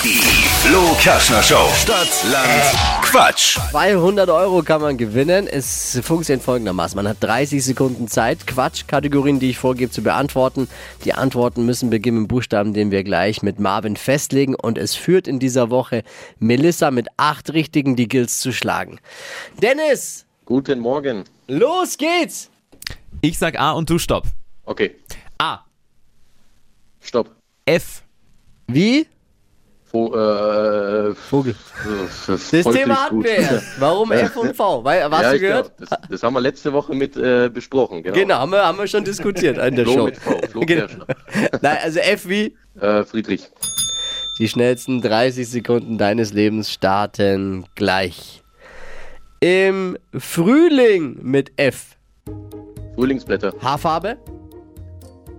Die Flo Kerschner Show. Stadt, Land, Quatsch. 200 Euro kann man gewinnen. Es funktioniert folgendermaßen. Man hat 30 Sekunden Zeit, Quatsch-Kategorien, die ich vorgebe, zu beantworten. Die Antworten müssen beginnen mit Buchstaben, den wir gleich mit Marvin festlegen. Und es führt in dieser Woche Melissa mit acht Richtigen, die Gills zu schlagen. Dennis, Guten Morgen. los geht's! Ich sag A und du stopp. Okay, A. stopp. F. Wie? Vo äh, Vogel. das Thema hatten wir erst. Warum F und V? Weil, hast ja, du gehört? glaub, das, das haben wir letzte Woche mit äh, besprochen. Genau. Genau, haben wir, haben wir schon diskutiert in der Flo Show. mit V, Flo Genau. Nein, also F wie? Äh, Friedrich. Die schnellsten 30 Sekunden deines Lebens starten gleich. Im Frühling mit F. Frühlingsblätter. Haarfarbe.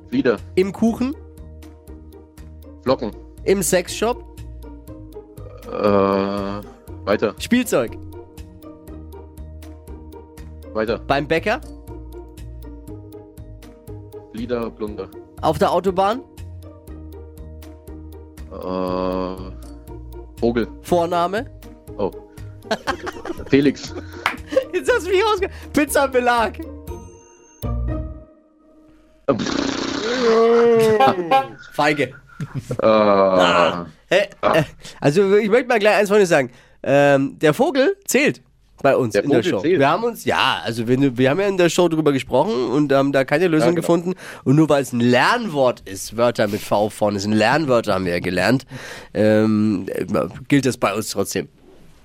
Flieder. Im Kuchen. Flocken. Im Sexshop. Äh, weiter. Spielzeug. Weiter. Beim Bäcker. Flieder, Plunder. Auf der Autobahn. Äh, Vogel. Vorname. Oh. Felix. Jetzt hast du mich rausge... Pizzabelag. Feige. Äh, Äh, äh, also ich möchte mal gleich eins von dir sagen. Ähm, der Vogel zählt bei uns Der in der Vogel Show. zählt? Wir haben uns, ja, also wir, wir haben ja in der Show drüber gesprochen und haben da keine Lösung Ja, genau. gefunden. Und nur weil es ein Lernwort ist, Wörter mit V vorne sind Lernwörter, haben wir ja gelernt, ähm, äh, gilt das bei uns trotzdem.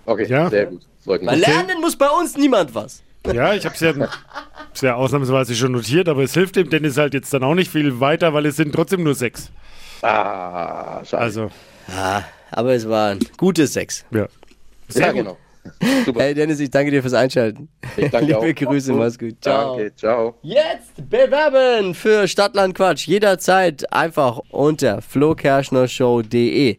okay, Ja. sehr gut. Freut mich. Lernen muss bei uns niemand was. Ja, ich habe es ja, hab's ja ausnahmsweise schon notiert, aber es hilft dem Dennis halt jetzt dann auch nicht viel weiter, weil es sind trotzdem nur sechs. Ah, schade. Also, Ah, aber es war ein gutes Sex. ja. ja, genau. Super. Hey Dennis, ich danke dir fürs Einschalten. Ich danke Liebe auch. Grüße, mach's gut. Ciao. Danke, ciao. Jetzt bewerben für Stadtland Quatsch. Jederzeit einfach unter flokerschnershow.de.